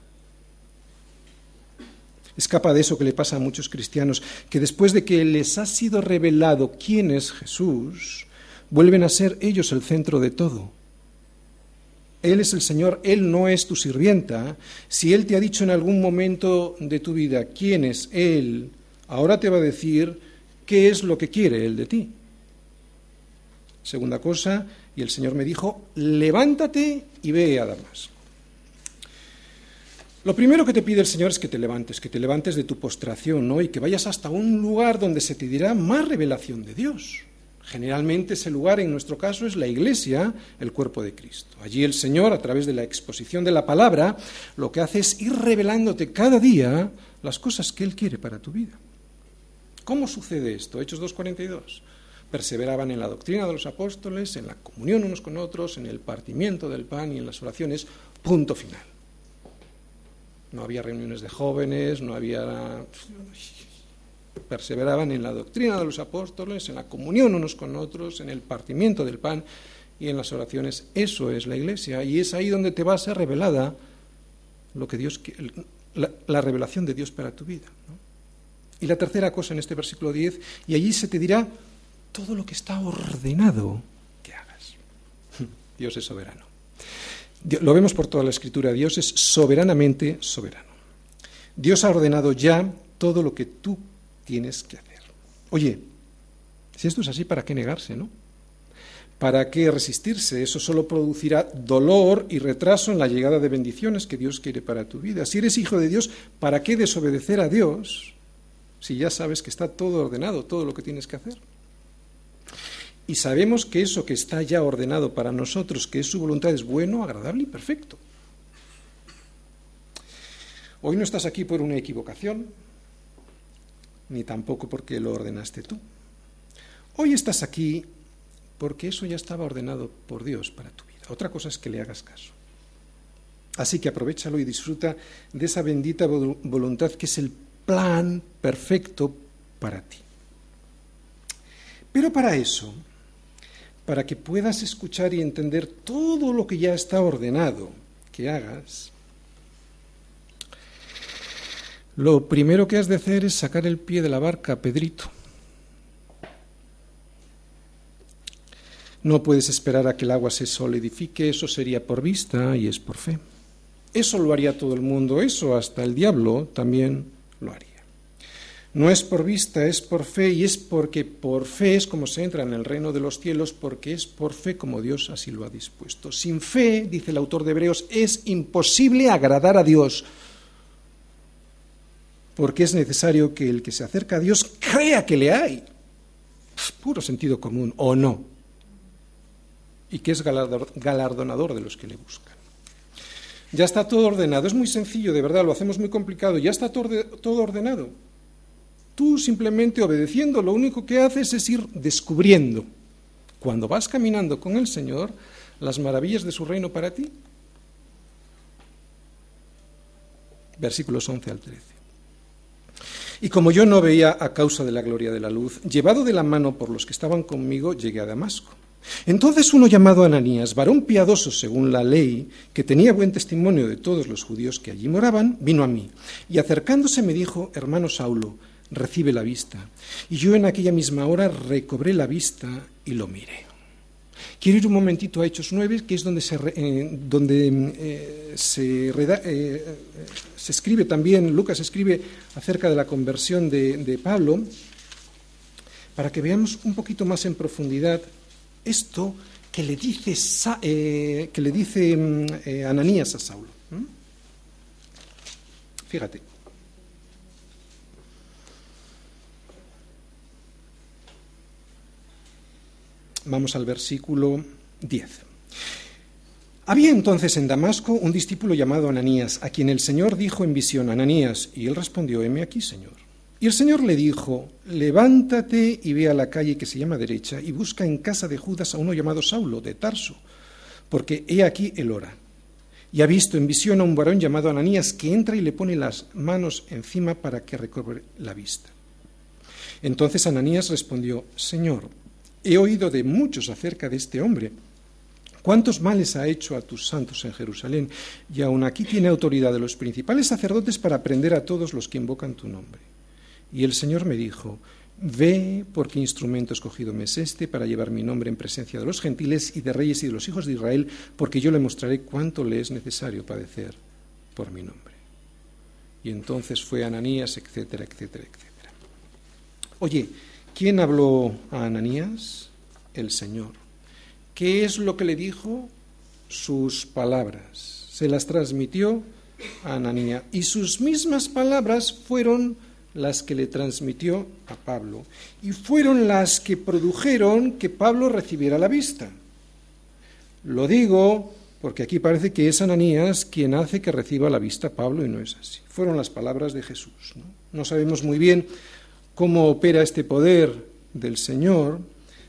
Escapa de eso que le pasa a muchos cristianos, que después de que les ha sido revelado quién es Jesús, vuelven a ser ellos el centro de todo. Él es el Señor, Él no es tu sirvienta. Si Él te ha dicho en algún momento de tu vida quién es Él, ahora te va a decir, qué es lo que quiere Él de ti. Segunda cosa, y el Señor me dijo, levántate y ve a Damasco. Lo primero que te pide el Señor es que te levantes, que te levantes de tu postración, ¿no? Y que vayas hasta un lugar donde se te dirá más revelación de Dios. Generalmente ese lugar, en nuestro caso, es la iglesia, el cuerpo de Cristo. Allí el Señor, a través de la exposición de la palabra, lo que hace es ir revelándote cada día las cosas que Él quiere para tu vida. ¿Cómo sucede esto? Hechos 2.42. Perseveraban en la doctrina de los apóstoles, en la comunión unos con otros, en el partimiento del pan y en las oraciones. Punto final. No había reuniones de jóvenes, no había... Perseveraban en la doctrina de los apóstoles, en la comunión unos con otros, en el partimiento del pan y en las oraciones. Eso es la iglesia y es ahí donde te va a ser revelada lo que Dios, la, la revelación de Dios para tu vida. Y la tercera cosa en este versículo 10, y allí se te dirá todo lo que está ordenado que hagas. Dios es soberano. Lo vemos por toda la escritura, Dios es soberanamente soberano. Dios ha ordenado ya todo lo que tú tienes que hacer. Oye, si esto es así, ¿para qué negarse, no? ¿Para qué resistirse? Eso solo producirá dolor y retraso en la llegada de bendiciones que Dios quiere para tu vida. Si eres hijo de Dios, ¿para qué desobedecer a Dios si ya sabes que está todo ordenado, todo lo que tienes que hacer? Y sabemos que eso que está ya ordenado para nosotros, que es su voluntad, es bueno, agradable y perfecto. Hoy no estás aquí por una equivocación, ni tampoco porque lo ordenaste tú. Hoy estás aquí porque eso ya estaba ordenado por Dios para tu vida. Otra cosa es que le hagas caso. Así que aprovechalo y disfruta de esa bendita voluntad que es el plan perfecto para ti. Pero para eso, para que puedas escuchar y entender todo lo que ya está ordenado que hagas, lo primero que has de hacer es sacar el pie de la barca, Pedrito. No puedes esperar a que el agua se solidifique, eso sería por vista y es por fe. Eso lo haría todo el mundo, eso hasta el diablo también lo haría. No es por vista, es por fe, y es porque por fe es como se entra en el reino de los cielos, porque es por fe como Dios así lo ha dispuesto. Sin fe, dice el autor de Hebreos, es imposible agradar a Dios, porque es necesario que el que se acerca a Dios crea que le hay. puro sentido común, o no. Y que es galardonador de los que le buscan. Ya está todo ordenado. Es muy sencillo, de verdad, lo hacemos muy complicado. Ya está todo ordenado. Tú simplemente obedeciendo lo único que haces es ir descubriendo, cuando vas caminando con el Señor, las maravillas de su reino para ti. Versículos 11 al 13. Y como yo no veía a causa de la gloria de la luz, llevado de la mano por los que estaban conmigo, llegué a Damasco. Entonces uno llamado Ananías, varón piadoso según la ley, que tenía buen testimonio de todos los judíos que allí moraban, vino a mí, y acercándose me dijo, hermano Saulo, recibe la vista. Y yo en aquella misma hora recobré la vista y lo miré. Quiero ir un momentito a Hechos 9, que es donde se, eh, donde, eh, se, eh, se, escribe también, Lucas escribe acerca de la conversión de, de Pablo, para que veamos un poquito más en profundidad esto que le dice, que le dice mm, Ananías a Saulo. Fíjate. Vamos al versículo 10. Había entonces en Damasco un discípulo llamado Ananías, a quien el Señor dijo en visión, Ananías, y él respondió, heme aquí, Señor. Y el Señor le dijo, levántate y ve a la calle que se llama derecha y busca en casa de Judas a uno llamado Saulo, de Tarso, porque he aquí el hora. Y ha visto en visión a un varón llamado Ananías que entra y le pone las manos encima para que recobre la vista. Entonces Ananías respondió, Señor, he oído de muchos acerca de este hombre. ¿Cuántos males ha hecho a tus santos en Jerusalén? Y aún aquí tiene autoridad de los principales sacerdotes para prender a todos los que invocan tu nombre. Y el Señor me dijo, Ve por qué instrumento escogido me es este para llevar mi nombre en presencia de los gentiles y de reyes y de los hijos de Israel, porque yo le mostraré cuánto le es necesario padecer por mi nombre. Y entonces fue Ananías, etcétera, etcétera, etcétera. Oye, ¿quién habló a Ananías? El Señor. ¿Qué es lo que le dijo? Sus palabras. Se las transmitió a Ananías. Y sus mismas palabras fueron las que le transmitió a Pablo y fueron las que produjeron que Pablo recibiera la vista. Lo digo porque aquí parece que es Ananías quien hace que reciba la vista Pablo y no es así. Fueron las palabras de Jesús. ¿no? no sabemos muy bien cómo opera este poder del Señor,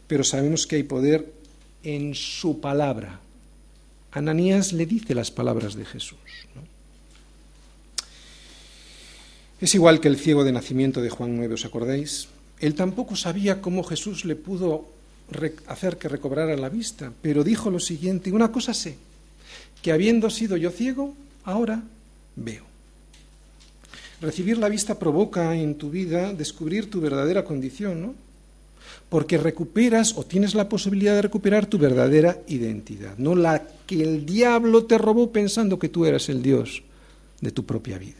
pero sabemos que hay poder en su palabra. Ananías le dice las palabras de Jesús. Es igual que el ciego de nacimiento de Juan 9, ¿os acordáis? Él tampoco sabía cómo Jesús le pudo hacer que recobrara la vista, pero dijo lo siguiente, una cosa sé, que habiendo sido yo ciego, ahora veo. Recibir la vista provoca en tu vida descubrir tu verdadera condición, ¿no? Porque recuperas o tienes la posibilidad de recuperar tu verdadera identidad, no la que el diablo te robó pensando que tú eras el Dios de tu propia vida.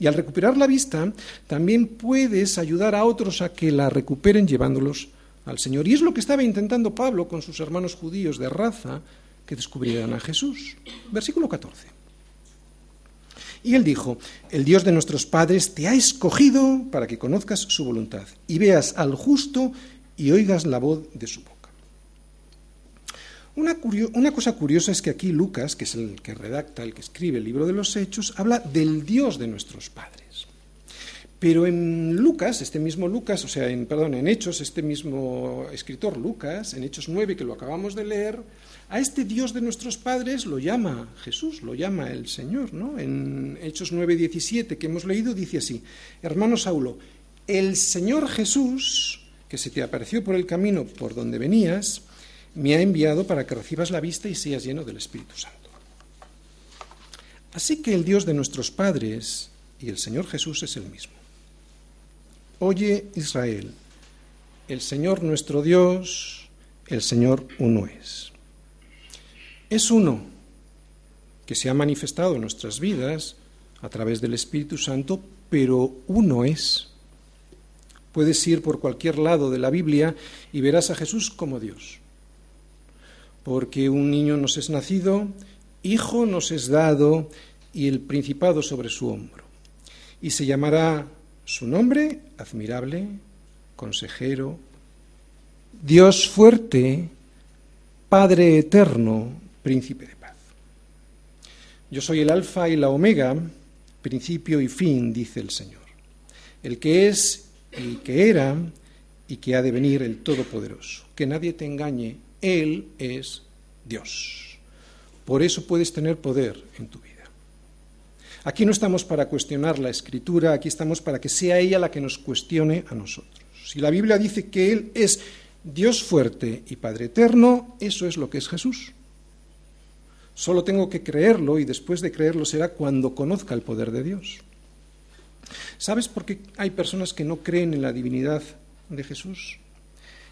Y al recuperar la vista, también puedes ayudar a otros a que la recuperen llevándolos al Señor. Y es lo que estaba intentando Pablo con sus hermanos judíos de raza que descubrieran a Jesús. Versículo 14. Y él dijo, el Dios de nuestros padres te ha escogido para que conozcas su voluntad y veas al justo y oigas la voz de su voz. Una, cosa curiosa es que aquí Lucas, que es el que redacta, el que escribe el libro de los Hechos, habla del Dios de nuestros padres. Pero en Lucas, este mismo Lucas, o sea, en, en Hechos, este mismo escritor Lucas, en Hechos 9, que lo acabamos de leer, a este Dios de nuestros padres lo llama Jesús, lo llama el Señor, ¿no? En Hechos 9, 17, que hemos leído, dice así, hermano Saulo, el Señor Jesús, que se te apareció por el camino por donde venías, me ha enviado para que recibas la vista y seas lleno del Espíritu Santo. Así que el Dios de nuestros padres y el Señor Jesús es el mismo. Oye Israel, el Señor nuestro Dios, el Señor uno es. Es uno que se ha manifestado en nuestras vidas a través del Espíritu Santo, pero uno es. Puedes ir por cualquier lado de la Biblia y verás a Jesús como Dios porque un niño nos es nacido, hijo nos es dado y el principado sobre su hombro. Y se llamará su nombre admirable, consejero, Dios fuerte, Padre eterno, príncipe de paz. Yo soy el alfa y la omega, principio y fin, dice el Señor, el que es, el que era y que ha de venir el Todopoderoso. Que nadie te engañe él es Dios. Por eso puedes tener poder en tu vida. Aquí no estamos para cuestionar la escritura, aquí estamos para que sea ella la que nos cuestione a nosotros. Si la Biblia dice que Él es Dios fuerte y Padre eterno, eso es lo que es Jesús. Solo tengo que creerlo y después de creerlo será cuando conozca el poder de Dios. ¿Sabes por qué hay personas que no creen en la divinidad de Jesús?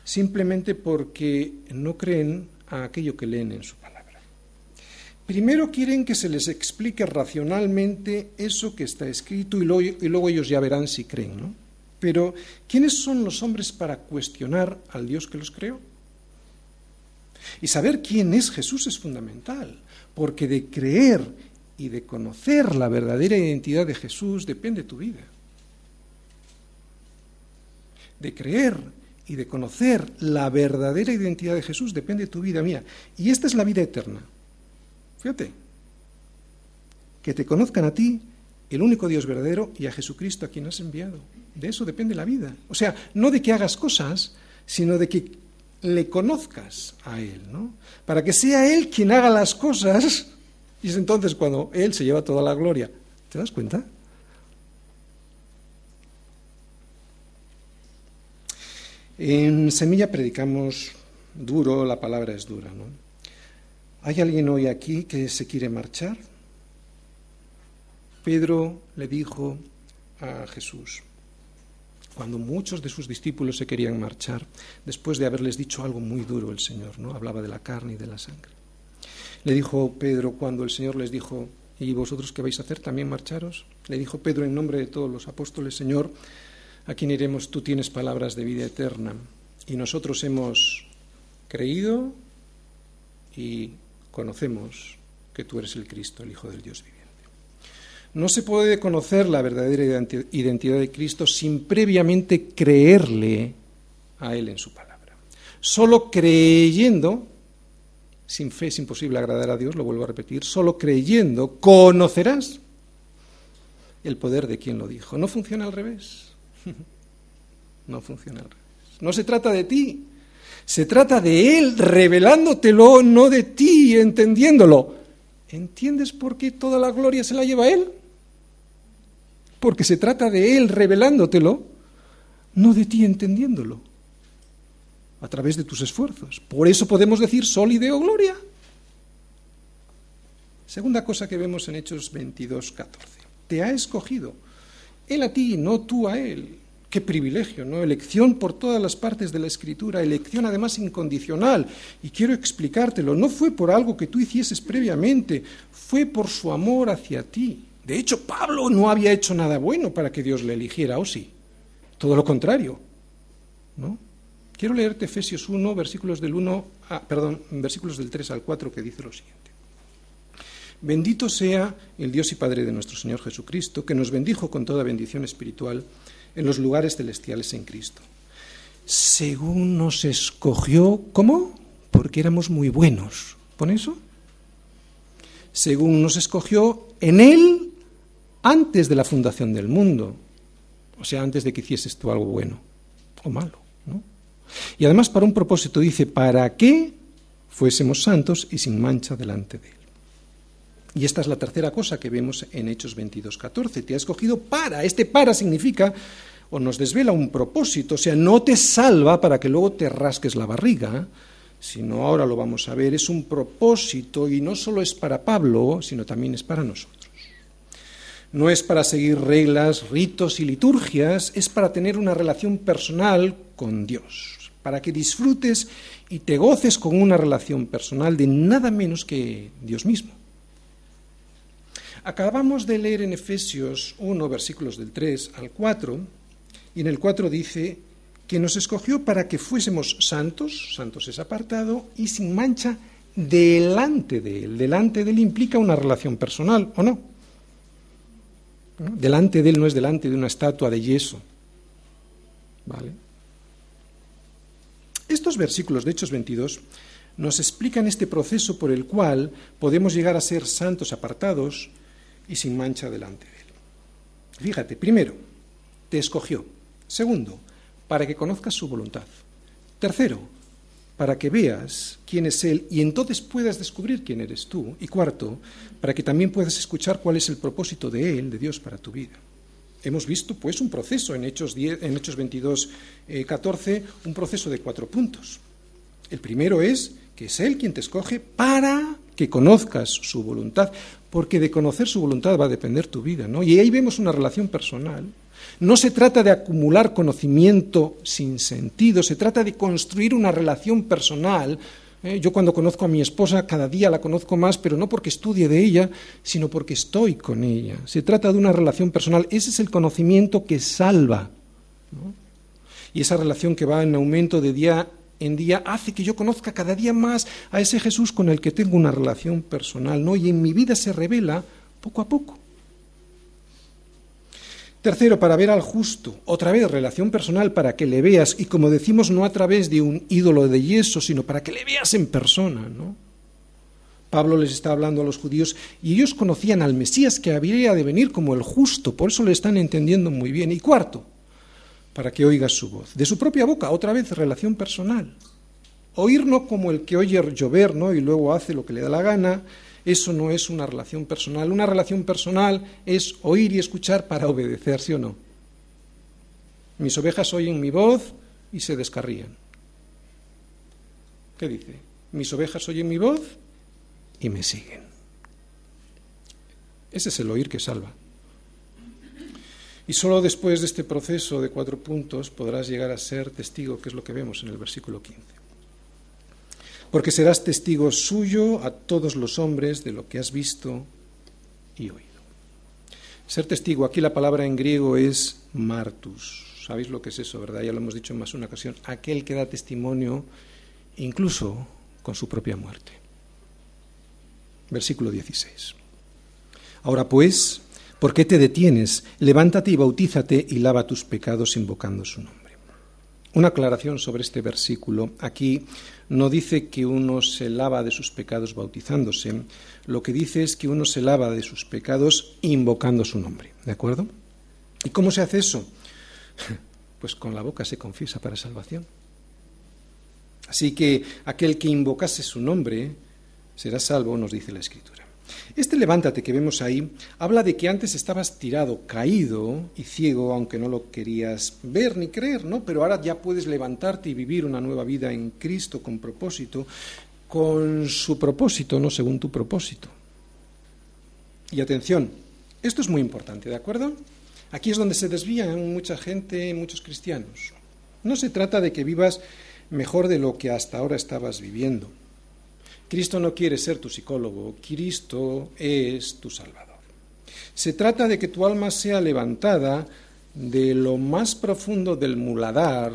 simplemente porque no creen a aquello que leen en su palabra. Primero quieren que se les explique racionalmente eso que está escrito y luego, ellos ya verán si creen, ¿no? Pero, ¿quiénes son los hombres para cuestionar al Dios que los creó? Y saber quién es Jesús es fundamental, porque de creer y de conocer la verdadera identidad de Jesús depende tu vida. De creer y de conocer la verdadera identidad de Jesús depende tu vida mía. Y esta es la vida eterna. Fíjate, que te conozcan a ti, el único Dios verdadero, y a Jesucristo a quien has enviado. De eso depende la vida. O sea, no de que hagas cosas, sino de que le conozcas a Él, ¿no? Para que sea Él quien haga las cosas, y es entonces cuando Él se lleva toda la gloria. ¿Te das cuenta? En Semilla predicamos duro, la palabra es dura, ¿no? ¿Hay alguien hoy aquí que se quiere marchar? Pedro le dijo a Jesús, cuando muchos de sus discípulos se querían marchar, después de haberles dicho algo muy duro el Señor, ¿no? Hablaba de la carne y de la sangre. Le dijo Pedro cuando el Señor les dijo, ¿y vosotros qué vais a hacer? ¿También marcharos? Le dijo Pedro en nombre de todos los apóstoles, Señor, ¿a quién iremos? Tú tienes palabras de vida eterna. Y nosotros hemos creído y conocemos que tú eres el Cristo, el Hijo del Dios viviente. No se puede conocer la verdadera identidad de Cristo sin previamente creerle a Él en su palabra. Solo creyendo, sin fe es imposible agradar a Dios, lo vuelvo a repetir, solo creyendo conocerás el poder de quien lo dijo. No funciona al revés. No funciona al revés. No se trata de ti, se trata de Él revelándotelo, no de ti entendiéndolo. ¿Entiendes por qué toda la gloria se la lleva Él? Porque se trata de Él revelándotelo, no de ti entendiéndolo, a través de tus esfuerzos. Por eso podemos decir sol y gloria. Segunda cosa que vemos en Hechos 22, 14. Te ha escogido. Él a ti, no tú a Él. Qué privilegio, ¿no? Elección por todas las partes de la Escritura, elección además incondicional. Y quiero explicártelo, no fue por algo que tú hicieses previamente, fue por su amor hacia ti. De hecho, Pablo no había hecho nada bueno para que Dios le eligiera, ¿o sí? Todo lo contrario. ¿No? Quiero leerte Efesios 1, versículos del 1, perdón, versículos del 3 al 4 que dice lo siguiente. Bendito sea el Dios y Padre de nuestro Señor Jesucristo, que nos bendijo con toda bendición espiritual en los lugares celestiales en Cristo. Según nos escogió, ¿cómo? Porque éramos muy buenos. ¿Pon eso? Según nos escogió en Él antes de la fundación del mundo, o sea, antes de que hicieses tú algo bueno o malo. ¿no? Y además para un propósito dice, para que fuésemos santos y sin mancha delante de Él. Y esta es la tercera cosa que vemos en Hechos 22.14. Te ha escogido para. Este para significa o nos desvela un propósito, o sea, no te salva para que luego te rasques la barriga, sino ahora lo vamos a ver, es un propósito y no solo es para Pablo, sino también es para nosotros no es para seguir reglas, ritos y liturgias, es para tener una relación personal con Dios, para que disfrutes y te goces con una relación personal de nada menos que Dios mismo. Acabamos de leer en Efesios 1, versículos del 3 al 4, y en el 4 dice que nos escogió para que fuésemos santos, santos es apartado, y sin mancha delante de Él. Delante de Él implica una relación personal, ¿o no? Delante de él no es delante de una estatua de yeso. ¿Vale? Estos versículos de Hechos 22 nos explican este proceso por el cual podemos llegar a ser santos apartados y sin mancha delante de él. Fíjate, primero, te escogió. Segundo, para que conozcas su voluntad. Tercero, para que veas quién es Él y entonces puedas descubrir quién eres tú. Y cuarto, para que también puedas escuchar cuál es el propósito de Él, de Dios, para tu vida. Hemos visto pues un proceso en Hechos, 10, en Hechos 22, 14, eh, un proceso de cuatro puntos. El primero es que es Él quien te escoge para que conozcas su voluntad, porque de conocer su voluntad va a depender tu vida, ¿no? Y ahí vemos una relación personal no se trata de acumular conocimiento sin sentido, se trata de construir una relación personal. ¿eh? Yo cuando conozco a mi esposa, cada día la conozco más, pero no porque estudie de ella, sino porque estoy con ella. Se trata de una relación personal. Ese es el conocimiento que salva. Y esa relación que va en aumento de día en día hace que yo conozca cada día más a ese Jesús con el que tengo una relación personal, ¿no? Y en mi vida se revela poco a poco. Tercero, para ver al justo. Otra vez, relación personal para que le veas. Y como decimos, no a través de un ídolo de yeso, sino para que le veas en persona, ¿no? Pablo les está hablando a los judíos y ellos conocían al Mesías que habría de venir como el justo, por eso le están entendiendo muy bien. Y cuarto, para que oigas su voz. De su propia boca, otra vez, relación personal. Oír no como el que oye llover, ¿no? Y luego hace lo que le da la gana. Eso no es una relación personal. Una relación personal es oír y escuchar para obedecer, ¿sí o no? Mis ovejas oyen mi voz y se descarrían. ¿Qué dice? Mis ovejas oyen mi voz y me siguen. Ese es el oír que salva. Y solo después de este proceso de cuatro puntos podrás llegar a ser testigo, que es lo que vemos en el versículo 15. Porque serás testigo suyo a todos los hombres de lo que has visto y oído. Ser testigo, aquí la palabra en griego es martus. ¿Sabéis lo que es eso, verdad? Ya lo hemos dicho en más una ocasión. Aquel que da testimonio incluso con su propia muerte versículo 16. Ahora pues, ¿por qué te detienes? Levántate y bautízate y lava tus pecados invocando su nombre. Una aclaración sobre este versículo. Aquí no dice que uno se lava de sus pecados bautizándose, lo que dice es que uno se lava de sus pecados invocando su nombre. ¿De acuerdo? ¿Y cómo se hace eso? Pues con la boca se confiesa para salvación. Así que aquel que invocase su nombre será salvo, nos dice la Escritura. Este levántate que vemos ahí habla de que antes estabas tirado, caído y ciego, aunque no lo querías ver ni creer, ¿no? Pero ahora ya puedes levantarte y vivir una nueva vida en Cristo con propósito, con su propósito, no según tu propósito. Y atención, esto es muy importante, ¿de acuerdo? Aquí es donde se desvían mucha gente, muchos cristianos. No se trata de que vivas mejor de lo que hasta ahora estabas viviendo. Cristo no quiere ser tu psicólogo, Cristo es tu Salvador. Se trata de que tu alma sea levantada de lo más profundo del muladar,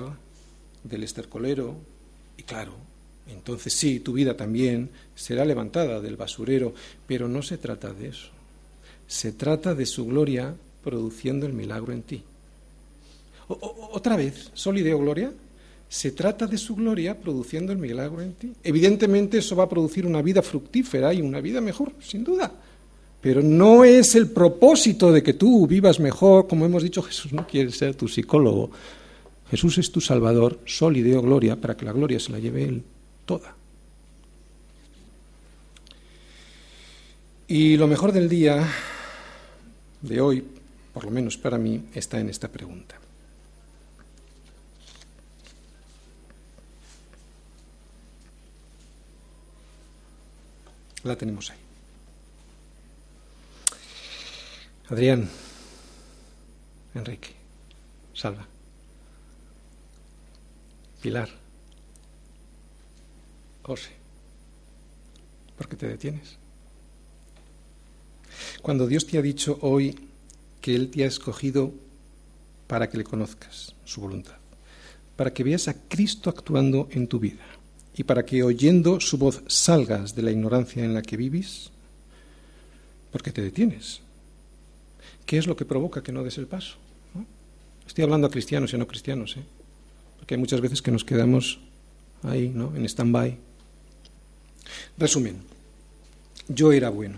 del estercolero, y claro, entonces sí, tu vida también será levantada del basurero, pero no se trata de eso. Se trata de su gloria produciendo el milagro en ti. otra vez, ¿solideo gloria? Se trata de su gloria produciendo el milagro en ti. Evidentemente eso va a producir una vida fructífera y una vida mejor, sin duda. Pero no es el propósito de que tú vivas mejor, como hemos dicho, Jesús no quiere ser tu psicólogo. Jesús es tu Salvador, sol y deo gloria, para que la gloria se la lleve Él toda. Y lo mejor del día de hoy, por lo menos para mí, está en esta pregunta. La tenemos ahí. Adrián, Enrique, Salva, Pilar, José, ¿por qué te detienes? Cuando Dios te ha dicho hoy que Él te ha escogido para que le conozcas su voluntad, para que veas a Cristo actuando en tu vida, y para que oyendo su voz salgas de la ignorancia en la que vives, porque te detienes. ¿Qué es lo que provoca que no des el paso? Estoy hablando a cristianos y a no cristianos, ¿eh? porque hay muchas veces que nos quedamos ahí, ¿no? en stand-by. Resumen, yo era bueno.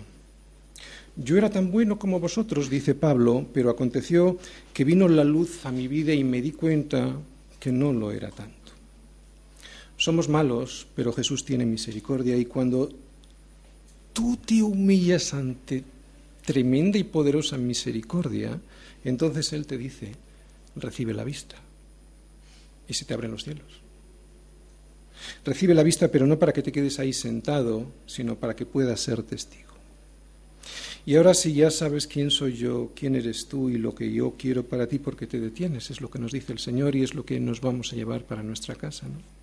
Yo era tan bueno como vosotros, dice Pablo, pero aconteció que vino la luz a mi vida y me di cuenta que no lo era tanto. Somos malos, pero Jesús tiene misericordia y cuando tú te humillas ante tremenda y poderosa misericordia, entonces Él te dice, recibe la vista y se te abren los cielos. Recibe la vista, pero no para que te quedes ahí sentado, sino para que puedas ser testigo. Y ahora si ya sabes quién soy yo, quién eres tú y lo que yo quiero para ti, porque te detienes, es lo que nos dice el Señor y es lo que nos vamos a llevar para nuestra casa. ¿no?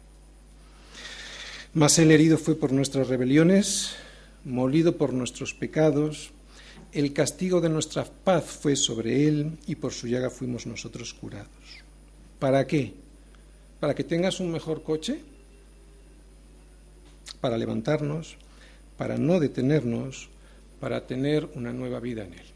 Mas el herido fue por nuestras rebeliones, molido por nuestros pecados, el castigo de nuestra paz fue sobre él y por su llaga fuimos nosotros curados. ¿Para qué? ¿Para que tengas un mejor coche? Para levantarnos, para no detenernos, para tener una nueva vida en él.